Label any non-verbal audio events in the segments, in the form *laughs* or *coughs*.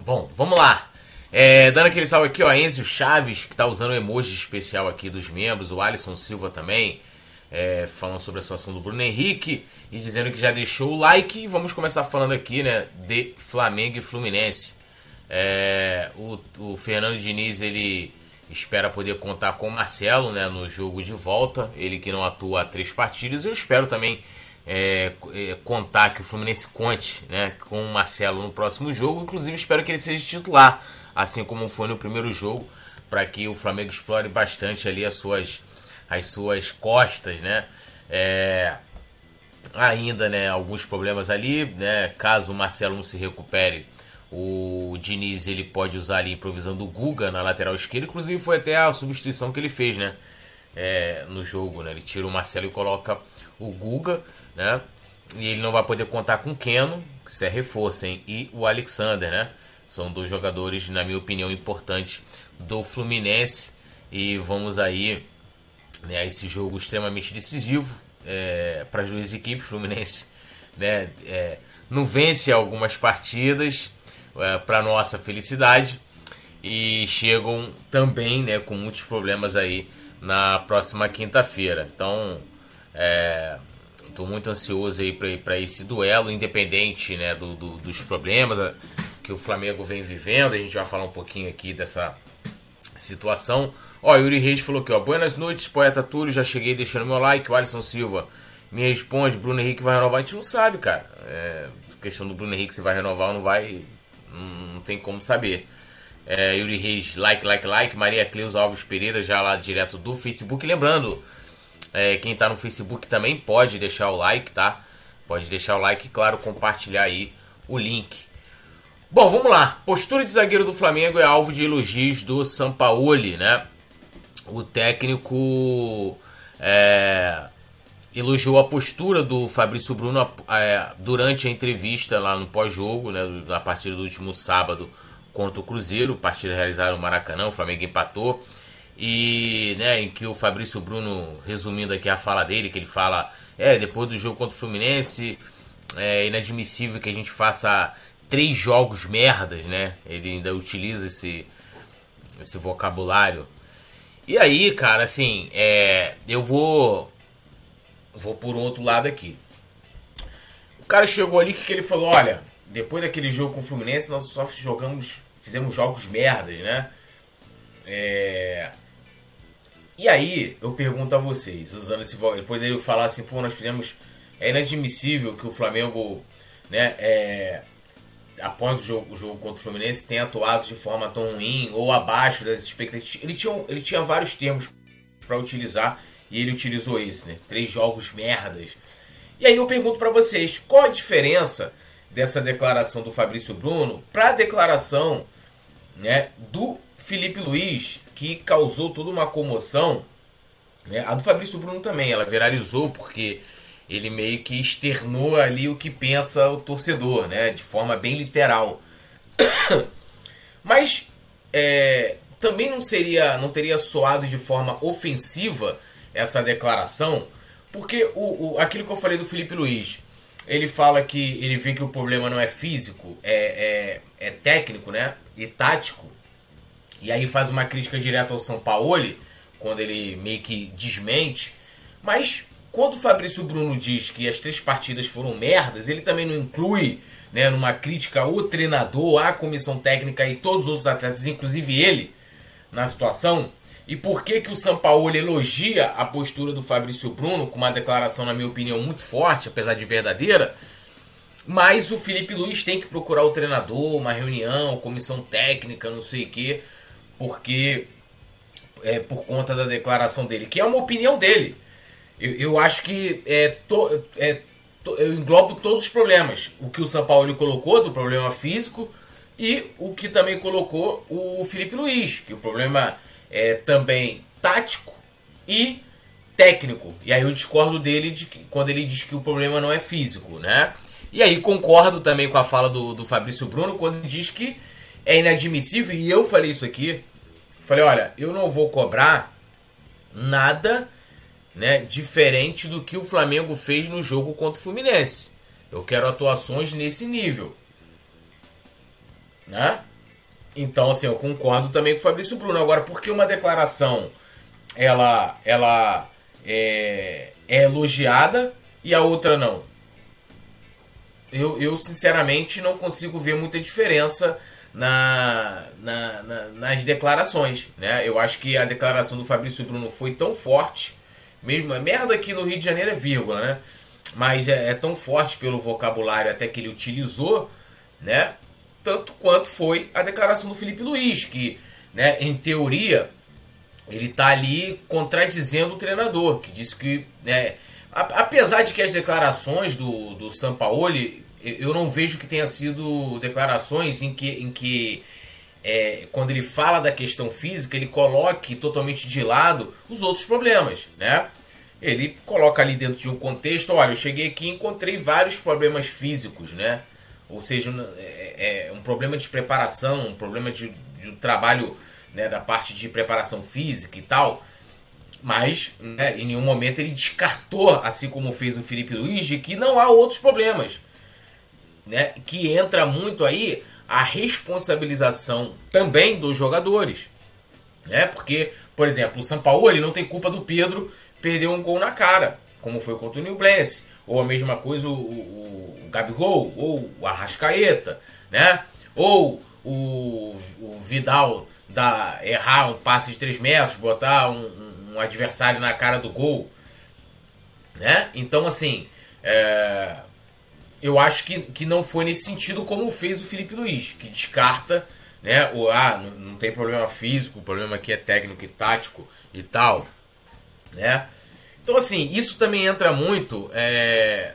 Bom, vamos lá. É, dando aquele salve aqui, ó, Enzo Chaves, que tá usando o emoji especial aqui dos membros, o Alisson Silva também, é, falando sobre a situação do Bruno Henrique e dizendo que já deixou o like. E vamos começar falando aqui, né, de Flamengo e Fluminense. É, o, o, Fernando Diniz, ele espera poder contar com o Marcelo, né, no jogo de volta, ele que não atua há três partidas. Eu espero também é, é, contar que o Fluminense conte né, com o Marcelo no próximo jogo. Inclusive, espero que ele seja titular assim como foi no primeiro jogo, para que o Flamengo explore bastante ali as suas, as suas costas, né? É, ainda, né, alguns problemas ali, né? Caso o Marcelo não se recupere, o Diniz ele pode usar ali improvisando o Guga na lateral esquerda, inclusive foi até a substituição que ele fez, né? É, no jogo, né? Ele tira o Marcelo e coloca o Guga, né? E ele não vai poder contar com o Keno, que isso é reforço, hein? E o Alexander, né? São dois jogadores, na minha opinião, importantes do Fluminense. E vamos aí né, esse jogo extremamente decisivo é, para as duas equipes. Fluminense né, é, não vence algumas partidas é, para nossa felicidade e chegam também né, com muitos problemas aí na próxima quinta-feira. Então, estou muito ansioso aí para esse duelo, independente né, do, do, dos problemas que o Flamengo vem vivendo. A gente vai falar um pouquinho aqui dessa situação. Ó, Yuri Reis falou aqui, ó. Buenas noites, poeta Túlio. Já cheguei deixando meu like. O Alisson Silva me responde: Bruno Henrique vai renovar. A gente não sabe, cara. É, questão do Bruno Henrique se vai renovar ou não vai, não, tem como saber. É, Yuri Reis, like, like, like. Maria Cleusa Alves Pereira, já lá direto do Facebook. Lembrando, é, quem tá no Facebook também pode deixar o like, tá? Pode deixar o like e, claro, compartilhar aí o link. Bom, vamos lá. Postura de zagueiro do Flamengo é alvo de elogios do Sampaoli, né? O técnico é, elogiou a postura do Fabrício Bruno é, durante a entrevista lá no pós-jogo, né? Na partida do último sábado contra o Cruzeiro, partida realizada no Maracanã, o Flamengo empatou. E, né, em que o Fabrício Bruno, resumindo aqui a fala dele, que ele fala, é, depois do jogo contra o Fluminense, é inadmissível que a gente faça três jogos merdas, né? Ele ainda utiliza esse, esse vocabulário. E aí, cara, assim, é, eu vou vou por outro lado aqui. O cara chegou ali que ele falou, olha, depois daquele jogo com o Fluminense nós só jogamos, fizemos jogos merdas, né? É... E aí eu pergunto a vocês, usando esse depois dele falar assim, pô, nós fizemos é inadmissível que o Flamengo, né, é, após o jogo, o jogo contra o Fluminense, tem atuado de forma tão ruim ou abaixo das expectativas. Ele tinha, ele tinha vários termos para utilizar e ele utilizou esse, né? Três jogos merdas. E aí eu pergunto para vocês, qual a diferença dessa declaração do Fabrício Bruno para a declaração né, do Felipe Luiz, que causou toda uma comoção? Né? A do Fabrício Bruno também, ela viralizou porque ele meio que externou ali o que pensa o torcedor, né? De forma bem literal. *coughs* Mas é, também não seria, não teria soado de forma ofensiva essa declaração, porque o, o, aquilo que eu falei do Felipe Luiz, ele fala que ele vê que o problema não é físico, é, é, é técnico, né? E tático. E aí faz uma crítica direta ao São Paulo, quando ele meio que desmente. Mas quando o Fabrício Bruno diz que as três partidas foram merdas, ele também não inclui né, numa crítica ao treinador, à comissão técnica e todos os outros atletas, inclusive ele, na situação. E por que, que o São Paulo elogia a postura do Fabrício Bruno, com uma declaração, na minha opinião, muito forte, apesar de verdadeira. Mas o Felipe Luiz tem que procurar o treinador, uma reunião, comissão técnica, não sei o quê, porque é por conta da declaração dele, que é uma opinião dele. Eu, eu acho que é, to, é, to, eu englobo todos os problemas. O que o São Paulo colocou do problema físico e o que também colocou o Felipe Luiz, que o problema é também tático e técnico. E aí eu discordo dele de que, quando ele diz que o problema não é físico, né? E aí concordo também com a fala do, do Fabrício Bruno quando ele diz que é inadmissível, e eu falei isso aqui. Falei, olha, eu não vou cobrar nada né, diferente do que o Flamengo fez no jogo contra o Fluminense. Eu quero atuações nesse nível. Né? Então, assim, eu concordo também com o Fabrício Bruno. Agora, por que uma declaração ela, ela é, é elogiada e a outra não? Eu, eu, sinceramente, não consigo ver muita diferença na, na, na, nas declarações. Né? Eu acho que a declaração do Fabrício Bruno foi tão forte, mesmo merda aqui no Rio de Janeiro é vírgula, né? Mas é, é tão forte pelo vocabulário até que ele utilizou, né? Tanto quanto foi a declaração do Felipe Luiz, que, né, em teoria, ele está ali contradizendo o treinador, que disse que, né, apesar de que as declarações do, do Sampaoli, eu não vejo que tenha sido declarações em que, em que é, quando ele fala da questão física, ele coloque totalmente de lado os outros problemas, né? Ele coloca ali dentro de um contexto, olha, eu cheguei aqui e encontrei vários problemas físicos, né? Ou seja, é, é um problema de preparação, um problema de, de trabalho né, da parte de preparação física e tal. Mas né, em nenhum momento ele descartou, assim como fez o Felipe Luiz, de que não há outros problemas. Né, que entra muito aí a responsabilização também dos jogadores. Né, porque, por exemplo, o São Paulo ele não tem culpa do Pedro perder um gol na cara, como foi contra o New Blance. Ou a mesma coisa o, o, o Gabigol, ou o Arrascaeta, né? Ou o, o Vidal da, errar um passe de 3 metros, botar um, um, adversário na cara do gol. Né? Então, assim, é, eu acho que, que não foi nesse sentido como fez o Felipe Luiz, que descarta, né? O, ah, não, não tem problema físico, o problema aqui é técnico e tático e tal, né? Então, assim, isso também entra muito é,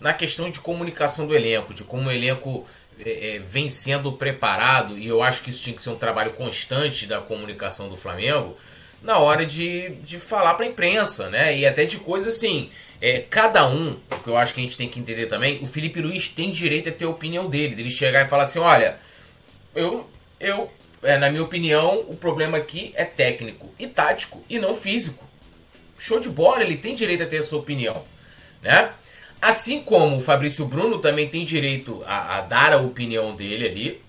na questão de comunicação do elenco, de como o elenco é, é, vem sendo preparado, e eu acho que isso tinha que ser um trabalho constante da comunicação do Flamengo, na hora de, de falar para a imprensa, né? E até de coisas assim. É, cada um, o que eu acho que a gente tem que entender também, o Felipe Luiz tem direito a ter a opinião dele, dele chegar e falar assim: olha, eu, eu é, na minha opinião, o problema aqui é técnico e tático e não físico show de bola, ele tem direito a ter a sua opinião, né? Assim como o Fabrício Bruno também tem direito a, a dar a opinião dele ali.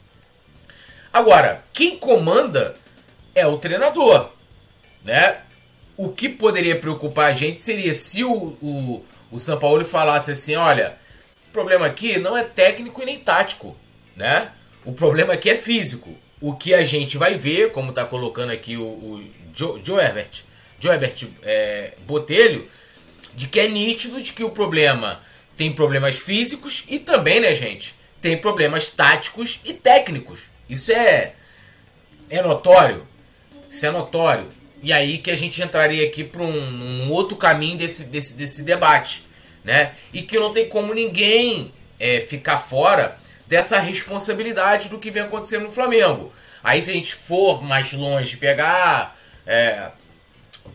Agora, quem comanda é o treinador, né? O que poderia preocupar a gente seria se o, o, o São Paulo falasse assim, olha, o problema aqui não é técnico e nem tático, né? O problema aqui é físico. O que a gente vai ver, como está colocando aqui o, o Joe, Joe Herbert, Joebert é, Botelho, de que é nítido de que o problema tem problemas físicos e também, né, gente, tem problemas táticos e técnicos. Isso é, é notório. Isso é notório. E aí que a gente entraria aqui para um, um, outro caminho desse, desse, desse debate. Né? E que não tem como ninguém é, ficar fora dessa responsabilidade do que vem acontecendo no Flamengo. Aí se a gente for mais longe, pegar é,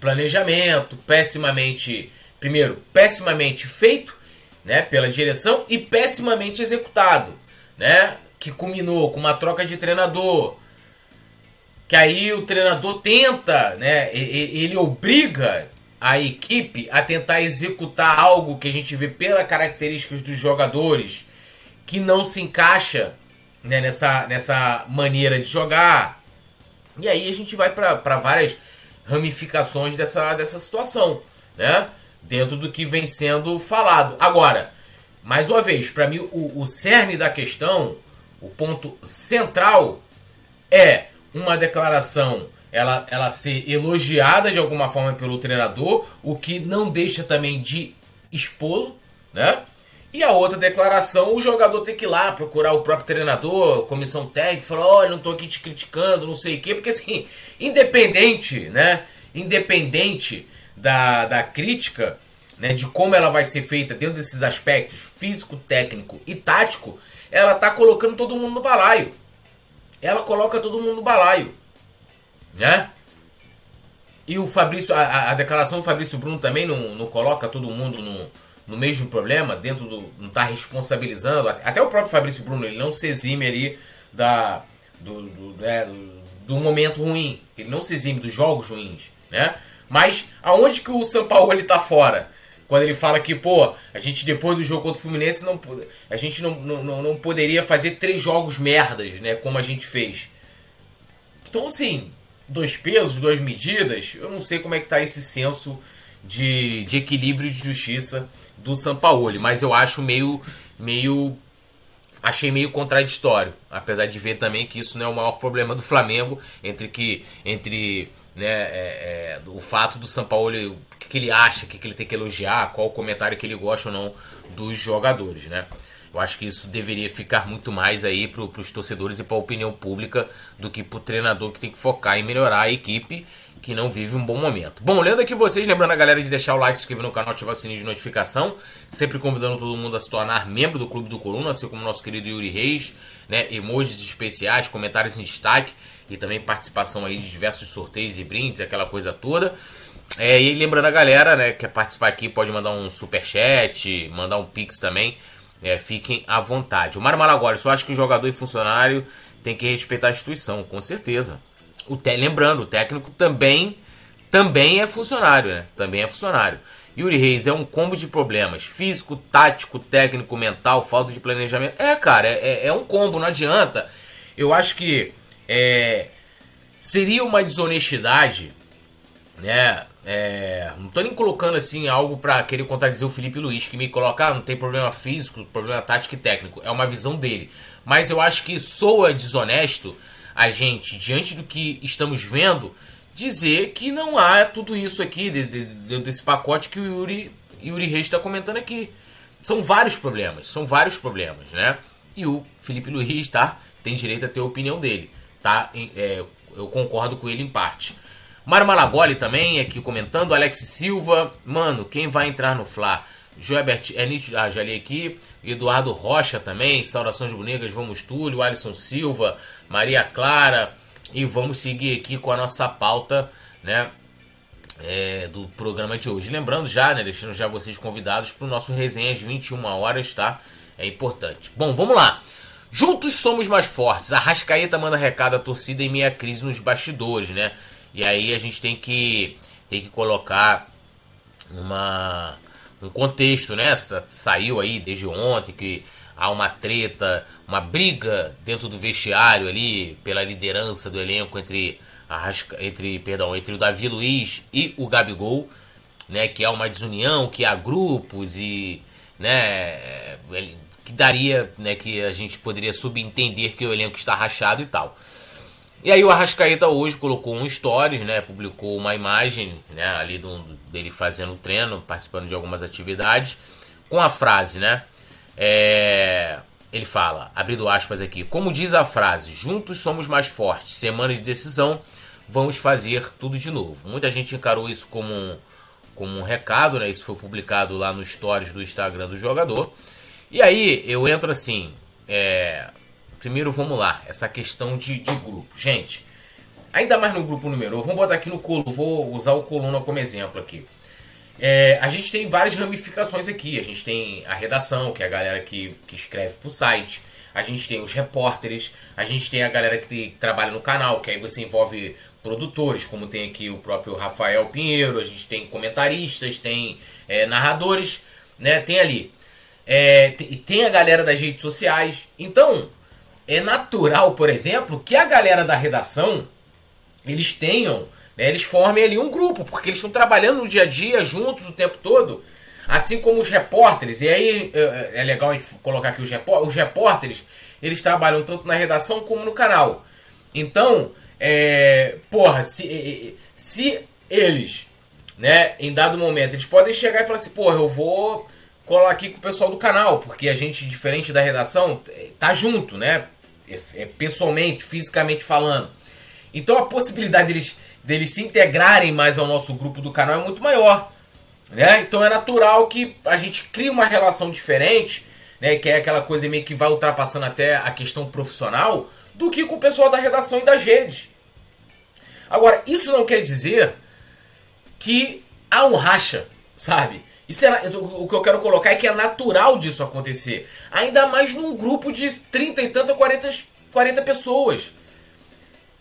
planejamento pessimamente, primeiro, pessimamente feito, né, pela direção e pessimamente executado, né, que culminou com uma troca de treinador, que aí o treinador tenta, né, ele obriga a equipe a tentar executar algo que a gente vê pelas características dos jogadores que não se encaixa né, nessa, nessa maneira de jogar. E aí a gente vai para várias ramificações dessa, dessa situação, né? Dentro do que vem sendo falado. Agora, mais uma vez, para mim, o, o cerne da questão, o ponto central é uma declaração ela, ela ser elogiada de alguma forma pelo treinador, o que não deixa também de expô-lo, né? E a outra declaração, o jogador tem que ir lá procurar o próprio treinador, comissão técnica, falar, olha, não tô aqui te criticando, não sei o quê, porque assim, *laughs* independente, né? Independente da, da crítica, né, de como ela vai ser feita dentro desses aspectos físico, técnico e tático, ela tá colocando todo mundo no balaio. Ela coloca todo mundo no balaio, né? E o Fabrício, a, a declaração do Fabrício Bruno também não, não coloca todo mundo no, no mesmo problema, dentro do. não está responsabilizando. Até o próprio Fabrício Bruno, ele não se exime ali da, do, do, né, do momento ruim. Ele não se exime dos jogos ruins, né? Mas aonde que o São Paulo ele tá fora? Quando ele fala que, pô, a gente depois do jogo contra o Fluminense, não, a gente não, não, não poderia fazer três jogos merdas, né? Como a gente fez. Então, assim, dois pesos, duas medidas, eu não sei como é que tá esse senso de, de equilíbrio e de justiça do Sampaoli, mas eu acho meio, meio achei meio contraditório, apesar de ver também que isso não é o maior problema do Flamengo entre que entre né, é, é, o fato do São Paulo o que, que ele acha, o que, que ele tem que elogiar, qual o comentário que ele gosta ou não dos jogadores, né? Eu acho que isso deveria ficar muito mais aí para os torcedores e para a opinião pública do que para o treinador que tem que focar em melhorar a equipe que não vive um bom momento. Bom, lendo aqui vocês, lembrando a galera de deixar o like, se inscrever no canal, ativar o sininho de notificação, sempre convidando todo mundo a se tornar membro do Clube do Coluna, assim como nosso querido Yuri Reis, né, emojis especiais, comentários em destaque e também participação aí de diversos sorteios e brindes, aquela coisa toda. É, e lembrando a galera, né, que quer participar aqui, pode mandar um super chat, mandar um pix também, é, fiquem à vontade. O Mário Malagoli, só acho que jogador e funcionário tem que respeitar a instituição, com certeza. O te... Lembrando, o técnico também, também é funcionário, né? Também é funcionário. Yuri Reis é um combo de problemas: físico, tático, técnico, mental, falta de planejamento. É, cara, é, é, é um combo, não adianta. Eu acho que é, seria uma desonestidade, né? É, não tô nem colocando assim algo para querer contradizer o Felipe Luiz, que me coloca, ah, não tem problema físico, problema tático e técnico. É uma visão dele. Mas eu acho que soa desonesto a gente, diante do que estamos vendo, dizer que não há tudo isso aqui, de, de, de, desse pacote que o Yuri, Yuri Reis está comentando aqui. São vários problemas, são vários problemas, né? E o Felipe Luiz, tá? Tem direito a ter a opinião dele, tá? É, eu concordo com ele em parte. Mário Malagoli também aqui comentando, Alex Silva, mano, quem vai entrar no Fla? Joebert, é ah, já li aqui. Eduardo Rocha também, Saudações Bonitas, Vamos Túlio, Alisson Silva, Maria Clara. E vamos seguir aqui com a nossa pauta, né? É, do programa de hoje. Lembrando já, né? Deixando já vocês convidados para o nosso resenha às 21 horas, tá? É importante. Bom, vamos lá. Juntos somos mais fortes. A Rascaeta manda recado à torcida em meia crise nos bastidores, né? E aí a gente tem que, tem que colocar uma um contexto, né? Saiu aí desde ontem que há uma treta, uma briga dentro do vestiário ali pela liderança do elenco entre entre, perdão, entre o Davi Luiz e o Gabigol, né, que é uma desunião, que há grupos e, né, que daria, né, que a gente poderia subentender que o elenco está rachado e tal. E aí o Arrascaeta hoje colocou um stories, né? Publicou uma imagem, né? Ali do, dele fazendo treino, participando de algumas atividades, com a frase, né? É, ele fala, abrindo aspas aqui, como diz a frase, juntos somos mais fortes, semana de decisão, vamos fazer tudo de novo. Muita gente encarou isso como um, como um recado, né? Isso foi publicado lá no stories do Instagram do jogador. E aí eu entro assim, é, Primeiro, vamos lá, essa questão de, de grupo. Gente, ainda mais no grupo numeroso, vamos botar aqui no colo, vou usar o coluna como exemplo aqui. É, a gente tem várias ramificações aqui. A gente tem a redação, que é a galera que, que escreve pro site. A gente tem os repórteres. A gente tem a galera que trabalha no canal, que aí você envolve produtores, como tem aqui o próprio Rafael Pinheiro. A gente tem comentaristas, tem é, narradores, né? Tem ali. É, tem a galera das redes sociais. Então, é natural, por exemplo, que a galera da redação eles tenham, né, eles formem ali um grupo, porque eles estão trabalhando no dia a dia juntos o tempo todo, assim como os repórteres. E aí é, é, é legal a gente colocar aqui os, repórteres, os repórteres, eles trabalham tanto na redação como no canal. Então, é, porra, se, se eles, né, em dado momento, eles podem chegar e falar assim, porra, eu vou colar aqui com o pessoal do canal, porque a gente, diferente da redação, tá junto, né? É, é, pessoalmente, fisicamente falando. Então a possibilidade deles, deles se integrarem mais ao nosso grupo do canal é muito maior. Né? Então é natural que a gente crie uma relação diferente, né? que é aquela coisa meio que vai ultrapassando até a questão profissional, do que com o pessoal da redação e das redes. Agora, isso não quer dizer que há um racha, sabe? Isso é, o que eu quero colocar é que é natural disso acontecer. Ainda mais num grupo de 30 e tanto, 40, 40 pessoas.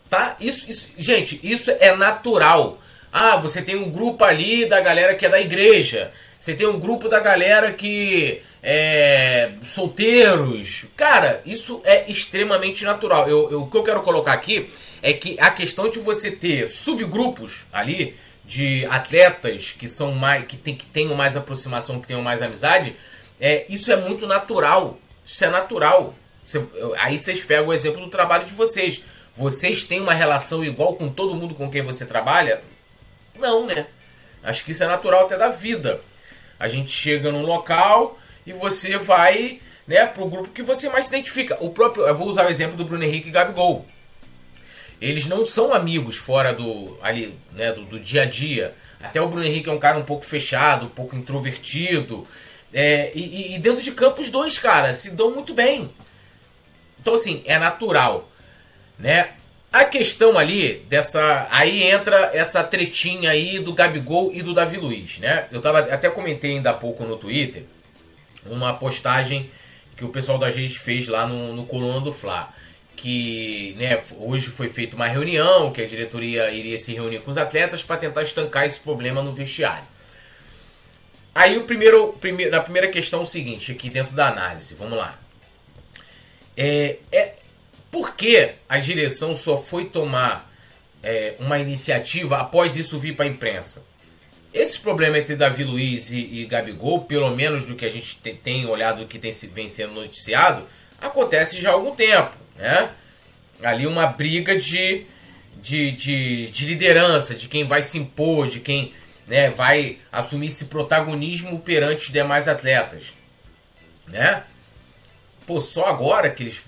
Tá? Isso, isso, gente, isso é natural. Ah, você tem um grupo ali da galera que é da igreja. Você tem um grupo da galera que é solteiros. Cara, isso é extremamente natural. Eu, eu, o que eu quero colocar aqui é que a questão de você ter subgrupos ali de atletas que são mais que, tem, que tenham mais aproximação, que tenham mais amizade, é, isso é muito natural. Isso é natural. Aí vocês pegam o exemplo do trabalho de vocês. Vocês têm uma relação igual com todo mundo com quem você trabalha? Não, né? Acho que isso é natural até da vida. A gente chega num local e você vai né, pro grupo que você mais se identifica. O próprio, eu vou usar o exemplo do Bruno Henrique e Gabigol. Eles não são amigos fora do ali, né, do, do dia a dia. Até o Bruno Henrique é um cara um pouco fechado, um pouco introvertido. É, e, e, dentro de campo os dois, cara, se dão muito bem. Então, assim, é natural. Né? A questão ali dessa. Aí entra essa tretinha aí do Gabigol e do Davi Luiz, né? Eu tava, até comentei ainda há pouco no Twitter uma postagem que o pessoal da gente fez lá no, no Coluna do Fla. Que né, hoje foi feita uma reunião, que a diretoria iria se reunir com os atletas para tentar estancar esse problema no vestiário. Aí o primeiro, primeiro, a primeira questão é o seguinte, aqui dentro da análise, vamos lá. É, é, por que a direção só foi tomar é, uma iniciativa após isso vir para a imprensa? Esse problema entre Davi Luiz e, e, Gabigol, pelo menos do que a gente tem, tem olhado que tem, vem sendo noticiado, acontece já há algum tempo. Né? Ali uma briga de, de, de, de liderança, de quem vai se impor, de quem né, vai assumir esse protagonismo perante os demais atletas. Né? Pô, só agora que eles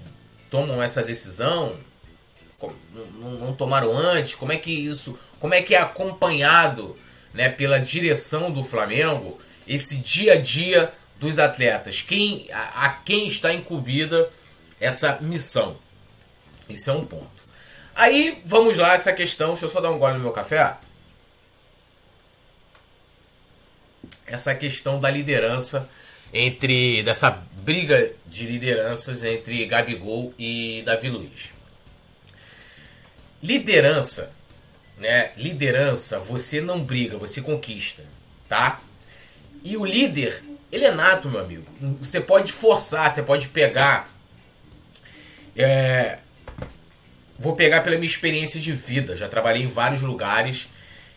tomam essa decisão? Não, tomaram antes? Como é que isso, como é que é acompanhado, né, pela direção do Flamengo esse dia a dia dos atletas? Quem a, a quem está incumbida essa missão? Isso é um ponto. Aí, vamos lá, essa questão. Deixa eu só dar um gole no meu café. Essa questão da liderança entre dessa briga de lideranças entre Gabigol e Davi Luiz. Liderança, né? Liderança, você não briga, você conquista, tá? E o líder, ele é nato, meu amigo. Você pode forçar, você pode pegar. É, vou pegar pela minha experiência de vida. Já trabalhei em vários lugares.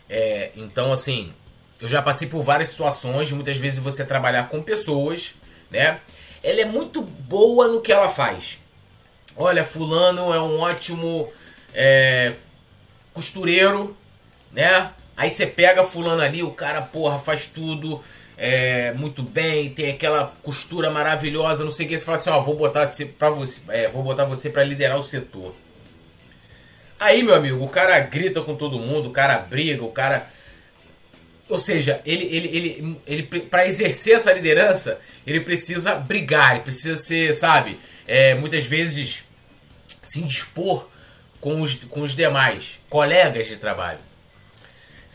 É, então, assim, eu já passei por várias situações, muitas vezes você trabalhar com pessoas, né? Ela é muito boa no que ela faz. Olha, fulano é um ótimo é, costureiro, né? Aí você pega fulano ali, o cara, porra, faz tudo é, muito bem, tem aquela costura maravilhosa, não sei o que. Você fala assim, ó, vou botar você para você, é, vou botar você para liderar o setor. Aí, meu amigo, o cara grita com todo mundo, o cara briga, o cara ou seja, ele, ele, ele, ele para exercer essa liderança, ele precisa brigar, ele precisa ser, sabe, é, muitas vezes se indispor com os, com os demais colegas de trabalho.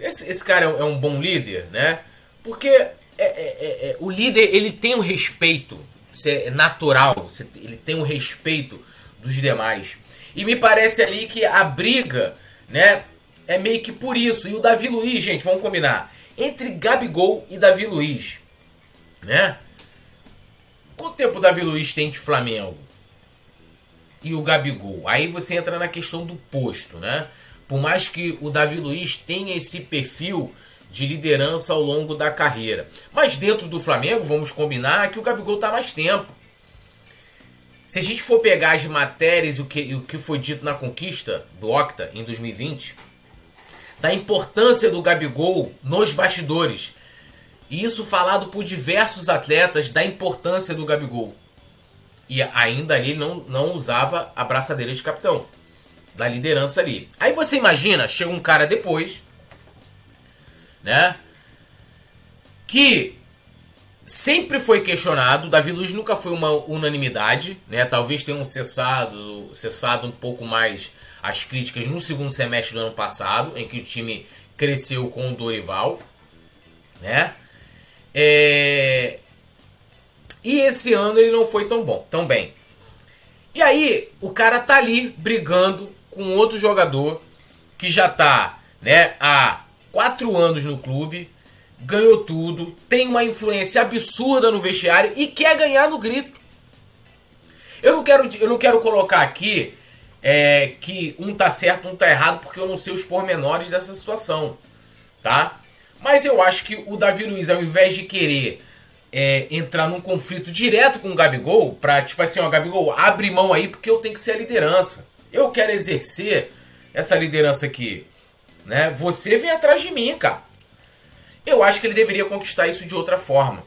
Esse, esse cara é um bom líder, né? Porque é, é, é, é o líder ele tem um respeito, é natural, ele tem um respeito dos demais. E me parece ali que a briga, né, é meio que por isso. E o Davi Luiz, gente, vamos combinar entre Gabigol e Davi Luiz, né? Quanto tempo o Davi Luiz tem de Flamengo? E o Gabigol? Aí você entra na questão do posto, né? Por mais que o Davi Luiz tenha esse perfil de liderança ao longo da carreira. Mas dentro do Flamengo, vamos combinar que o Gabigol está mais tempo. Se a gente for pegar as matérias e o que, o que foi dito na conquista do Octa em 2020, da importância do Gabigol nos bastidores. E isso falado por diversos atletas da importância do Gabigol. E ainda ali não, não usava a braçadeira de capitão. Da liderança ali. Aí você imagina, chega um cara depois, né? Que sempre foi questionado. Davi Luiz nunca foi uma unanimidade, né? Talvez tenham cessado, cessado um pouco mais as críticas no segundo semestre do ano passado, em que o time cresceu com o Dorival, né? É... E esse ano ele não foi tão bom, tão bem. E aí o cara tá ali brigando com outro jogador que já tá né, há quatro anos no clube, ganhou tudo, tem uma influência absurda no vestiário e quer ganhar no grito. Eu não quero, eu não quero colocar aqui é, que um tá certo, um tá errado, porque eu não sei os pormenores dessa situação, tá? Mas eu acho que o Davi Luiz, ao invés de querer é, entrar num conflito direto com o Gabigol, pra tipo assim, ó, Gabigol, abre mão aí porque eu tenho que ser a liderança. Eu quero exercer essa liderança aqui. Né? Você vem atrás de mim, cara. Eu acho que ele deveria conquistar isso de outra forma.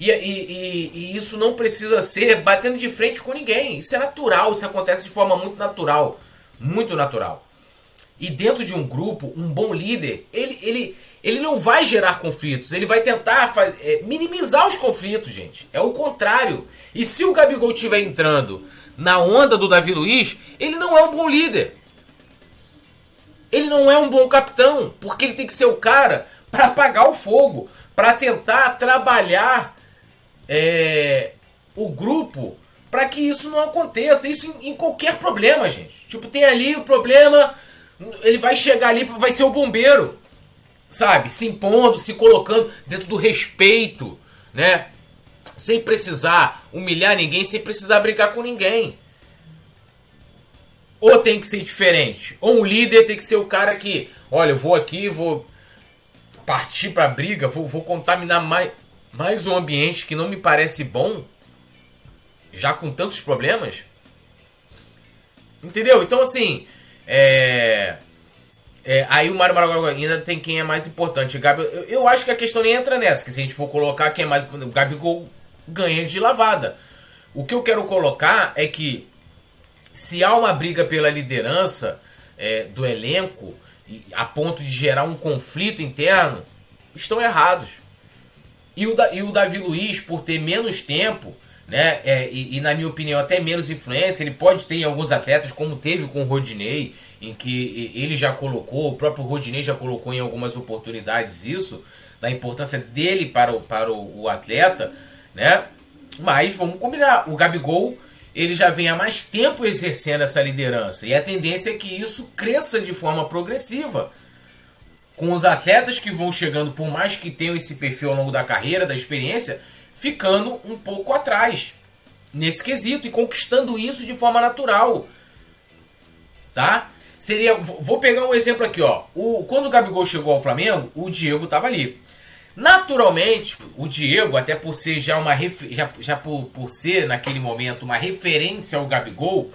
E, e, e, isso não precisa ser batendo de frente com ninguém. Isso é natural, isso acontece de forma muito natural. Muito natural. E dentro de um grupo, um bom líder, ele, ele, ele não vai gerar conflitos, ele vai tentar é, minimizar os conflitos, gente. É o contrário. E se o Gabigol estiver entrando na onda do Davi Luiz, ele não é um bom líder. Ele não é um bom capitão, porque ele tem que ser o cara para apagar o fogo, para tentar trabalhar é, o grupo para que isso não aconteça. Isso em, em qualquer problema, gente. Tipo, tem ali o problema, ele vai chegar ali, vai ser o bombeiro sabe, se impondo, se colocando dentro do respeito, né? Sem precisar humilhar ninguém, sem precisar brigar com ninguém. Ou tem que ser diferente. Ou um líder tem que ser o cara que, olha, eu vou aqui, vou partir pra briga, vou, vou contaminar mais, mais um ambiente que não me parece bom, já com tantos problemas. Entendeu? Então, assim, é é, aí o Mário Maragogi ainda tem quem é mais importante. Gabi, eu, eu, acho que a questão nem entra nessa, que se a gente for colocar quem é mais importante, o Gabigol ganha de lavada. O que eu quero colocar é que se há uma briga pela liderança é, do elenco, a ponto de gerar um conflito interno, estão errados. E o, e o Davi Luiz, por ter menos tempo, né, é, e, e, na minha opinião até menos influência, ele pode ter em alguns atletas, como teve com o Rodinei, em que ele já colocou, o próprio Rodinei já colocou em algumas oportunidades isso, da importância dele para o, para o, o atleta, né? Mas vamos combinar, o Gabigol ele já vem há mais tempo exercendo essa liderança e a tendência é que isso cresça de forma progressiva. Com os atletas que vão chegando, por mais que tenham esse perfil ao longo da carreira, da experiência, ficando um pouco atrás nesse quesito e conquistando isso de forma natural. Tá? Seria. Vou pegar um exemplo aqui, ó. O, quando o Gabigol chegou ao Flamengo, o Diego estava ali. Naturalmente, o Diego, até por ser já uma já, já por, por ser naquele momento uma referência ao Gabigol,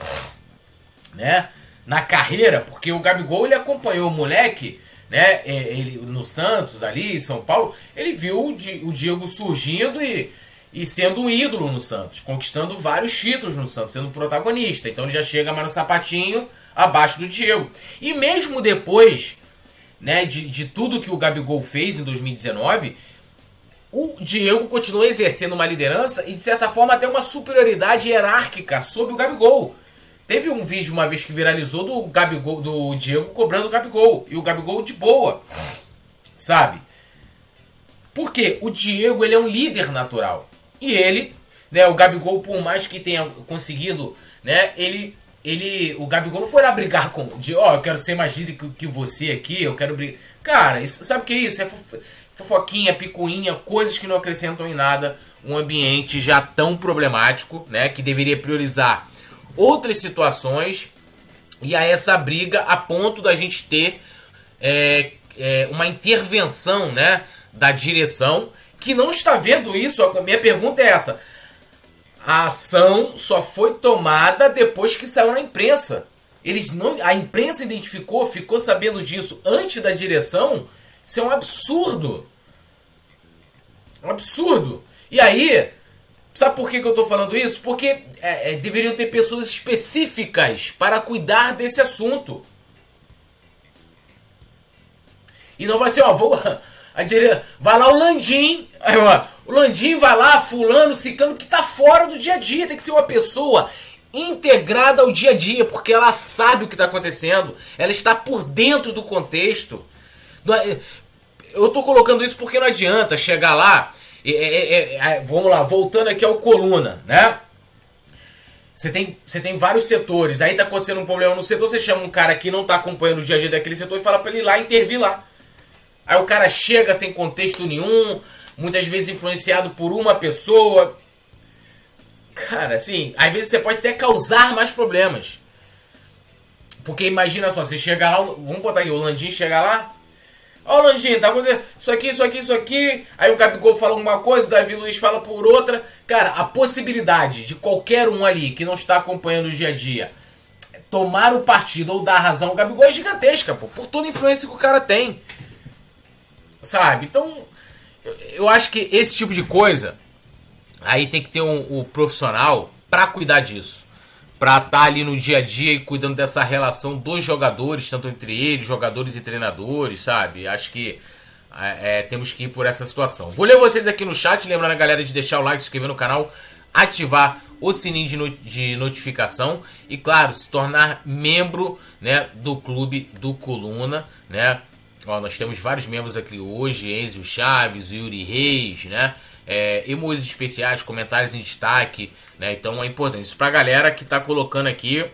né? Na carreira, porque o Gabigol ele acompanhou o moleque, né? É, ele no Santos ali, em São Paulo, ele viu o, o Diego surgindo e, e sendo um ídolo no Santos, conquistando vários títulos no Santos, sendo protagonista. Então ele já chega mais no sapatinho abaixo do Diego. E mesmo depois né, de, de tudo que o Gabigol fez em 2019, o Diego continua exercendo uma liderança e, de certa forma, até uma superioridade hierárquica sobre o Gabigol. Teve um vídeo uma vez que viralizou do Gabigol, do Diego cobrando o Gabigol. E o Gabigol de boa. Sabe? Porque o Diego ele é um líder natural. E ele, né, o Gabigol, por mais que tenha conseguido, né, ele ele, o Gabigol não foi lá brigar com, de, ó, oh, eu quero ser mais líder que, que você aqui, eu quero brigar. Cara, isso, sabe o que é isso? É fofoquinha, picuinha, coisas que não acrescentam em nada um ambiente já tão problemático, né, que deveria priorizar outras situações e a essa briga a ponto da gente ter é, é, uma intervenção, né, da direção que não está vendo isso. A minha pergunta é essa: a ação só foi tomada depois que saiu na imprensa. Eles não, a imprensa identificou, ficou sabendo disso antes da direção. Isso é um absurdo. Um absurdo. E aí, sabe por que, que eu estou falando isso? Porque é, é, deveriam ter pessoas específicas para cuidar desse assunto. E não vai ser, ó, vou, a dire... vai lá o Landim, aí, ó, o Landim vai lá, fulano, ciclano, que tá fora do dia a dia. Tem que ser uma pessoa integrada ao dia a dia, porque ela sabe o que está acontecendo, ela está por dentro do contexto. É, eu tô colocando isso porque não adianta chegar lá. É, é, é, vamos lá, voltando aqui ao coluna, né? Você tem, você tem vários setores, aí tá acontecendo um problema no setor, você chama um cara que não tá acompanhando o dia a dia daquele setor e fala para ele ir lá intervir lá. Aí o cara chega sem contexto nenhum, muitas vezes influenciado por uma pessoa. Cara, assim, às vezes você pode até causar mais problemas. Porque imagina só, você chega lá, vamos botar aqui, o Landim chega lá. Ó, oh, Landinho, tá acontecendo isso aqui, isso aqui, isso aqui. Aí o Gabigol fala uma coisa, o Davi Luiz fala por outra. Cara, a possibilidade de qualquer um ali que não está acompanhando o dia a dia tomar o partido ou dar razão ao Gabigol é gigantesca, pô, por toda a influência que o cara tem. Sabe? Então, eu acho que esse tipo de coisa aí tem que ter um, um profissional para cuidar disso para estar tá ali no dia a dia e cuidando dessa relação dos jogadores, tanto entre eles, jogadores e treinadores, sabe? Acho que é, é, temos que ir por essa situação. Vou ler vocês aqui no chat, lembrando a galera de deixar o like, se inscrever no canal, ativar o sininho de, de notificação e, claro, se tornar membro né, do clube do Coluna, né? Ó, nós temos vários membros aqui hoje, Enzo Chaves, Yuri Reis, né? é, emojis especiais, comentários em destaque, né? Então é importante. Isso pra galera que tá colocando aqui,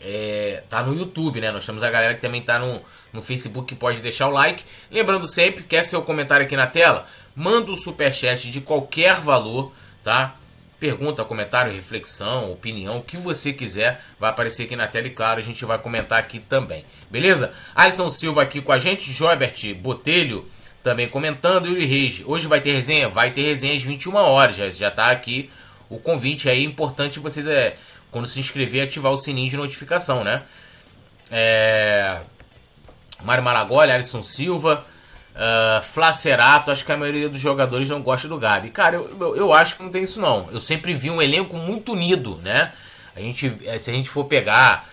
é, tá no YouTube, né? Nós temos a galera que também tá no, no Facebook que pode deixar o like. Lembrando sempre, quer seu comentário aqui na tela? Manda o um superchat de qualquer valor, tá? Pergunta, comentário, reflexão, opinião, o que você quiser, vai aparecer aqui na tela e claro, a gente vai comentar aqui também. Beleza? Alisson Silva aqui com a gente, Joibert Botelho, também comentando. Yuri Reis, hoje vai ter resenha? Vai ter resenha às 21 horas. Já, já tá aqui o convite aí. Importante vocês, é, quando se inscrever, ativar o sininho de notificação, né? É... Mário Malagoli, Alisson Silva, uh, Flacerato. Acho que a maioria dos jogadores não gosta do Gabi. Cara, eu, eu, eu, acho que não tem isso não. Eu sempre vi um elenco muito unido, né? A gente, se a gente for pegar,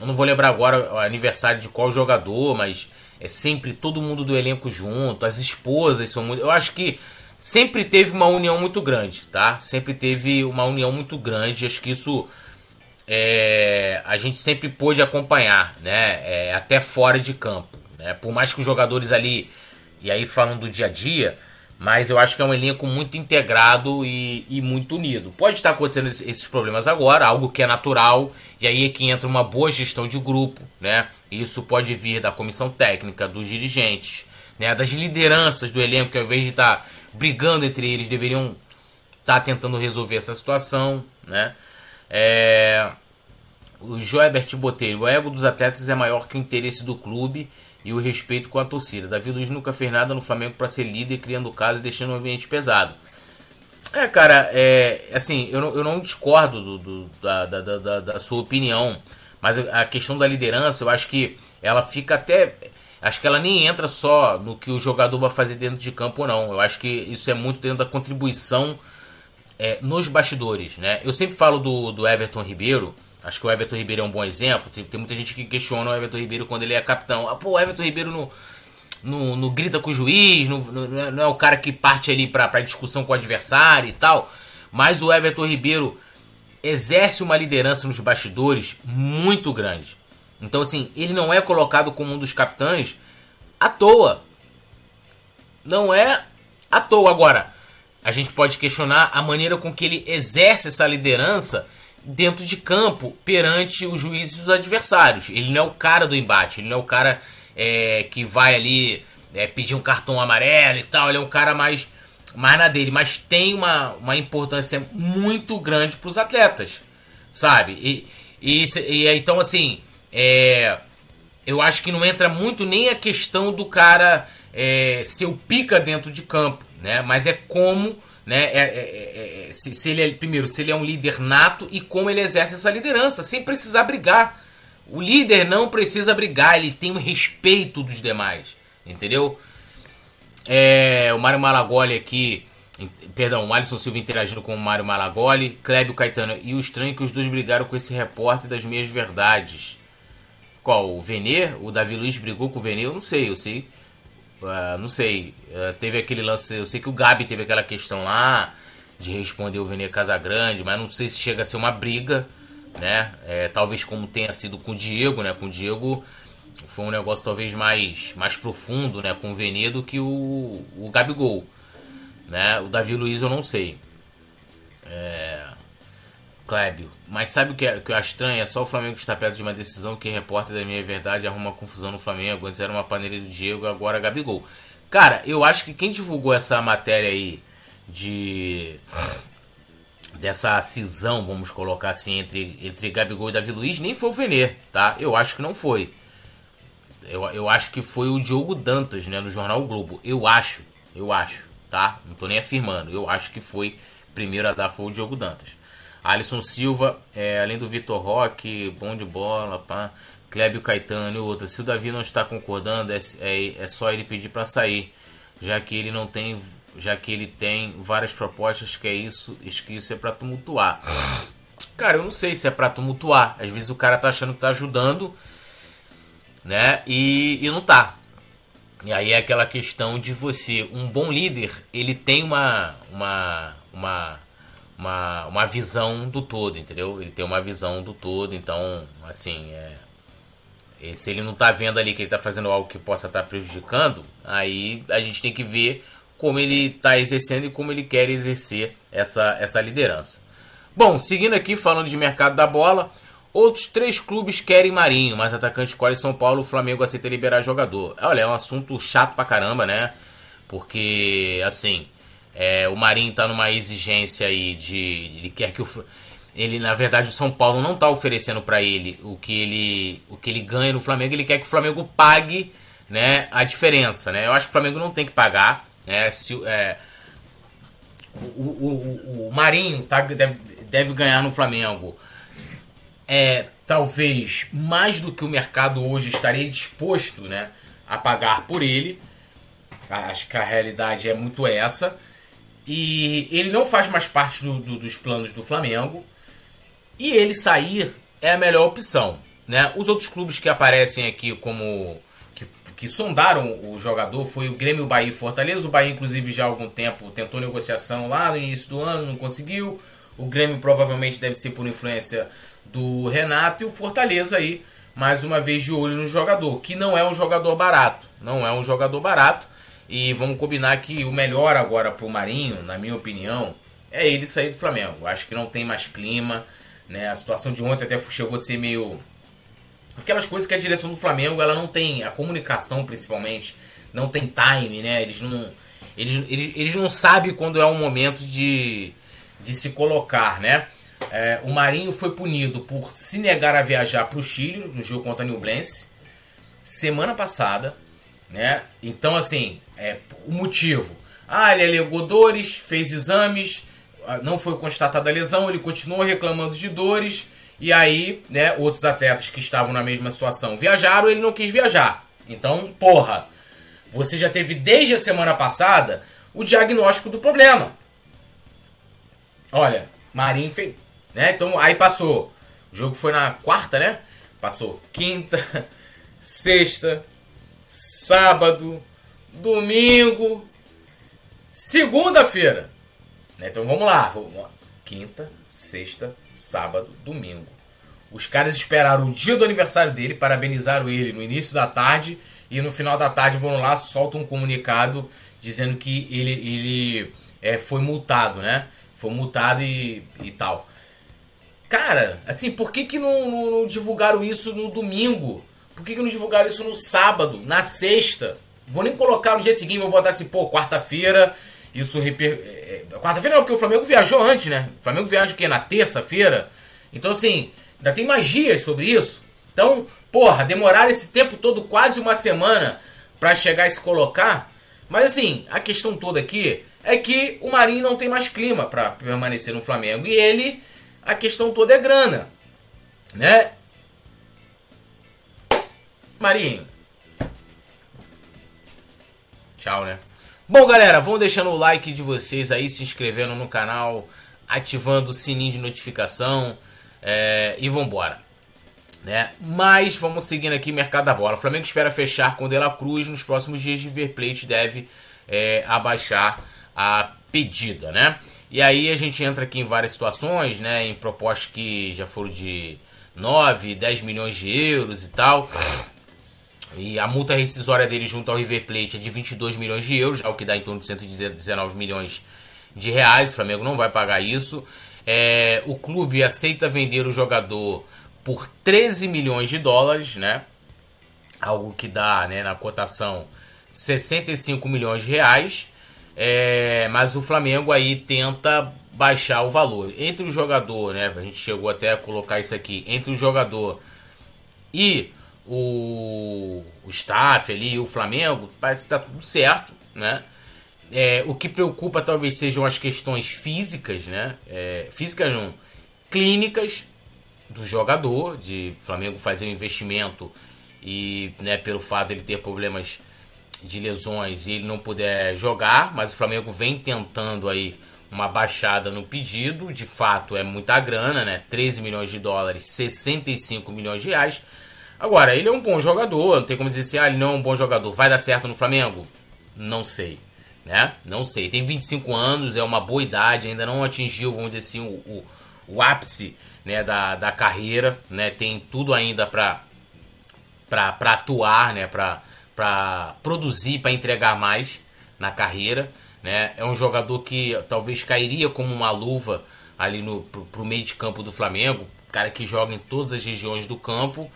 eu não vou lembrar agora o aniversário de qual jogador, mas é sempre todo mundo do elenco junto, as esposas são muito. Eu acho que sempre teve uma união muito grande, tá? Sempre teve uma união muito grande. Acho que isso é, a gente sempre pôde acompanhar, né? É, até fora de campo. Né? Por mais que os jogadores ali, e aí falando do dia a dia, mas eu acho que é um elenco muito integrado e, e muito unido. Pode estar acontecendo esses problemas agora, algo que é natural, e aí é que entra uma boa gestão de grupo, né? Isso pode vir da comissão técnica, dos dirigentes, né? das lideranças do elenco, que ao invés de estar brigando entre eles, deveriam estar tentando resolver essa situação, né? É... O Joebert Botelho, o ego dos atletas é maior que o interesse do clube e o respeito com a torcida. Davi Luiz nunca fez nada no Flamengo para ser líder, criando casos e deixando o ambiente pesado. É, cara, é, assim, eu não, eu não discordo do, do, da, da, da, da, sua opinião, mas a questão da liderança, eu acho que ela fica até. Acho que ela nem entra só no que o jogador vai fazer dentro de campo não. Eu acho que isso é muito dentro da contribuição é, nos bastidores, né? Eu sempre falo do, do Everton Ribeiro, Acho que o Everton Ribeiro é um bom exemplo. Tem, tem muita gente que questiona o Everton Ribeiro quando ele é capitão. Ah, pô, o Everton Ribeiro no, no, no grita com o juiz, no, no, não é o cara que parte ali pra, pra discussão com o adversário e tal. Mas o Everton Ribeiro exerce uma liderança nos bastidores muito grande. Então, assim, ele não é colocado como um dos capitães à toa. Não é à toa. Agora, a gente pode questionar a maneira com que ele exerce essa liderança dentro de campo perante os juízes e os adversários. Ele não é o cara do embate, ele não é o cara é, que vai ali é, pedir um cartão amarelo e tal. Ele é um cara mais, mais na dele, mas tem uma, uma importância muito grande para os atletas, sabe? E, e, e então, assim, é, eu acho que não entra muito nem a questão do cara é, ser o pica dentro de campo, né? Mas é como né? É, é, é, é, se, se, ele é, primeiro, se ele é um líder nato e como ele exerce essa liderança, sem precisar brigar. O líder não precisa brigar, ele tem o respeito dos demais, entendeu? É, o Mário Malagoli aqui, perdão, o Alisson Silva interagindo com o Mário Malagoli, Clébio Caetano, e o estranho é que os dois brigaram com esse repórter das minhas verdades. Qual? O Venê? O Davi Luiz brigou com o Venê? Eu não sei, eu sei Uh, não sei. Uh, teve aquele lance. Eu sei que o Gabi teve aquela questão lá de responder o Vene Casagrande, mas não sei se chega a ser uma briga, né? É, talvez como tenha sido com o Diego, né? Com o Diego foi um negócio talvez mais, mais profundo, né? Com o Vene do que o, o Gabigol, né? O Davi Luiz eu não sei. É... Clébio. Mas sabe o que, é, que eu acho estranho? É só o Flamengo estar perto de uma decisão que repórter da minha verdade arruma confusão no Flamengo. Antes era uma paneira do Diego, agora Gabigol. Cara, eu acho que quem divulgou essa matéria aí de. dessa cisão, vamos colocar assim, entre, entre Gabigol e Davi Luiz, nem foi o Venê, tá? Eu acho que não foi. Eu, eu acho que foi o Diogo Dantas, né, no Jornal o Globo. Eu acho, eu acho, tá? Não tô nem afirmando. Eu acho que foi primeiro a dar foi o Diogo Dantas. Alisson Silva, é, além do Vitor Roque, bom de bola, pá. Clébio Caetano e outra. Se o Davi não está concordando, é, é, é só ele pedir para sair, já que ele não tem, já que ele tem várias propostas que é isso, que isso é para tumultuar. Cara, eu não sei se é para tumultuar. Às vezes o cara tá achando que tá ajudando, né? E, e não tá. E aí é aquela questão de você, um bom líder, ele tem uma uma uma uma, uma visão do todo, entendeu? Ele tem uma visão do todo, então, assim, é, se ele não está vendo ali que ele está fazendo algo que possa estar tá prejudicando, aí a gente tem que ver como ele está exercendo e como ele quer exercer essa, essa liderança. Bom, seguindo aqui, falando de mercado da bola, outros três clubes querem Marinho, mas atacante escolhe São Paulo, o Flamengo aceita liberar jogador. Olha, é um assunto chato pra caramba, né? Porque, assim, é, o Marinho está numa exigência aí de. Ele quer que o. Ele, na verdade, o São Paulo não está oferecendo para ele o que ele, o que ele ganha no Flamengo. Ele quer que o Flamengo pague né, a diferença. Né? Eu acho que o Flamengo não tem que pagar. Né? Se, é, o, o, o, Marinho tá, deve, deve ganhar no Flamengo é, talvez mais do que o mercado hoje estaria disposto né, a pagar por ele. Acho que a realidade é muito essa. E ele não faz mais parte do, do, dos planos do Flamengo. E ele sair é a melhor opção. Né? Os outros clubes que aparecem aqui como que, que sondaram o jogador foi o Grêmio, Bahia e Fortaleza. O Bahia, inclusive, já há algum tempo tentou negociação lá no início do ano, não conseguiu. O Grêmio provavelmente deve ser por influência do Renato e o Fortaleza aí, mais uma vez de olho no jogador, que não é um jogador barato. Não é um jogador barato. E vamos combinar que o melhor agora pro Marinho, na minha opinião, é ele sair do Flamengo. Acho que não tem mais clima, né? A situação de ontem até chegou a ser meio aquelas coisas que a direção do Flamengo, ela não tem a comunicação principalmente, não tem time, né? Eles não eles, eles, eles não sabem quando é o momento de, de se colocar, né? É, o Marinho foi punido por se negar a viajar para o Chile no jogo contra a Nublense semana passada, né? Então assim, é, o motivo. Ah, ele alegou dores, fez exames, ah, não foi constatada a lesão, ele continuou reclamando de dores. E aí, né, outros atletas que estavam na mesma situação viajaram, ele não quis viajar. Então, porra, você já teve desde a semana passada o diagnóstico do problema. Olha, Marinho fez. Né? Então, aí passou. O jogo foi na quarta, né? Passou quinta, *laughs* sexta, sábado, domingo, segunda-feira. Então vamos lá. Quinta, sexta, sábado, domingo. Os caras esperaram o dia do aniversário dele, parabenizaram ele no início da tarde e no final da tarde vão lá, soltam um comunicado dizendo que ele, ele é, foi multado, né? Foi multado e, e tal. Cara, assim, por que, que não, não, não divulgaram isso no domingo? Por que, que não divulgaram isso no sábado, na sexta? Vou nem colocar no dia seguinte, vou botar assim, pô, quarta-feira, isso reper... É, quarta-feira não, porque o Flamengo viajou antes, né? O Flamengo viaja o quê? Na terça-feira? Então, assim, ainda tem magias sobre isso. Então, porra, demorar esse tempo todo, quase uma semana, para chegar e se colocar. Mas, assim, a questão toda aqui é que o Marinho não tem mais clima para permanecer no Flamengo. E ele, a questão toda é grana, né? Marinho, Tchau, né? Bom, galera, vão deixando o like de vocês aí, se inscrevendo no canal, ativando o sininho de notificação é, e vambora. Né? Mas vamos seguindo aqui mercado da bola. O Flamengo espera fechar com De La Cruz nos próximos dias River Plate deve é, abaixar a pedida, né? E aí a gente entra aqui em várias situações, né? Em propostas que já foram de 9, 10 milhões de euros e tal. E a multa rescisória dele junto ao River Plate é de 22 milhões de euros, o que dá em torno de 119 milhões de reais. O Flamengo não vai pagar isso. É, o clube aceita vender o jogador por 13 milhões de dólares, né? Algo que dá, né, na cotação 65 milhões de reais. É, mas o Flamengo aí tenta baixar o valor. Entre o jogador, né? A gente chegou até a colocar isso aqui. Entre o jogador e o, o staff ali, o Flamengo, parece que está tudo certo, né? É, o que preocupa talvez sejam as questões físicas, né? É, físicas não, clínicas do jogador, de Flamengo fazer um investimento e, né, pelo fato de ele ter problemas de lesões e ele não puder jogar, mas o Flamengo vem tentando aí uma baixada no pedido, de fato é muita grana, né? 13 milhões de dólares, 65 milhões de reais. Agora, ele é um bom jogador, não tem como dizer assim, ah, ele não é um bom jogador, vai dar certo no Flamengo? Não sei, né? Não sei. Tem 25 anos, é uma boa idade, ainda não atingiu, vamos dizer assim, o, o, o ápice né, da, da carreira, né? Tem tudo ainda para para atuar, né? Para produzir, para entregar mais na carreira. Né? É um jogador que talvez cairia como uma luva ali no pro, pro meio de campo do Flamengo, cara que joga em todas as regiões do campo,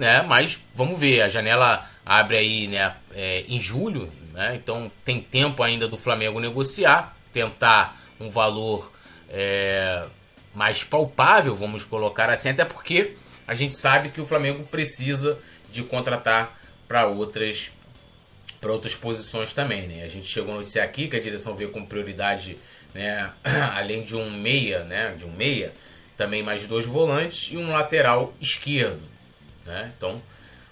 né? Mas vamos ver, a janela abre aí, né? É, em julho, né? Então tem tempo ainda do Flamengo negociar, tentar um valor é, mais palpável, vamos colocar assim, até porque a gente sabe que o Flamengo precisa de contratar para outras para outras posições também, né? A gente chegou a noticiar aqui que a direção vê como prioridade, né, *clears throat* além de um meia, né, de um meia, também mais dois volantes e um lateral esquerdo, né? Então,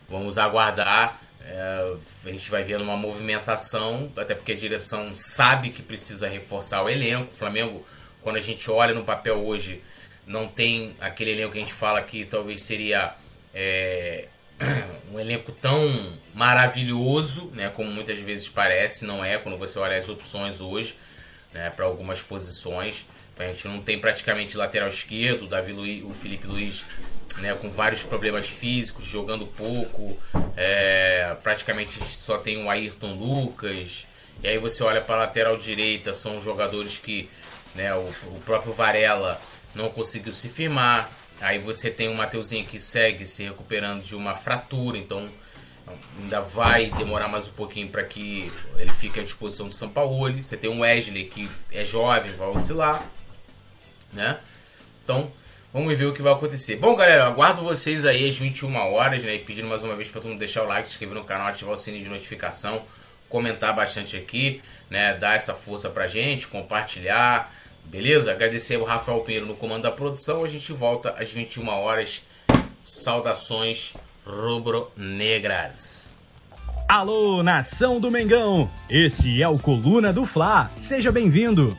vamos aguardar, é, a gente vai vendo uma movimentação, até porque a direção sabe que precisa reforçar o elenco. O Flamengo, quando a gente olha no papel hoje, não tem aquele elenco que a gente fala que talvez seria é, *clears throat* um elenco tão maravilhoso, né, como muitas vezes parece, não é, quando você olha as opções hoje, né, para algumas posições. A gente não tem praticamente lateral esquerdo, o, Davi Luiz, o Felipe Luiz né, com vários problemas físicos, jogando pouco. É, praticamente só tem o Ayrton Lucas. E aí você olha para a lateral direita, são jogadores que né, o, o próprio Varela não conseguiu se firmar. Aí você tem o Mateuzinho que segue se recuperando de uma fratura, então ainda vai demorar mais um pouquinho para que ele fique à disposição do São Paulo. Você tem o Wesley que é jovem, vai oscilar, né? Então, vamos ver o que vai acontecer. Bom, galera, aguardo vocês aí às 21 horas, né? E pedindo mais uma vez para todo mundo deixar o like, se inscrever no canal, ativar o sininho de notificação, comentar bastante aqui, né? Dar essa força pra gente, compartilhar. Beleza? Agradecer ao Rafael Pinheiro no comando da produção. A gente volta às 21 horas. Saudações rubro-negras. Alô, nação do Mengão! Esse é o Coluna do Fla. Seja bem-vindo.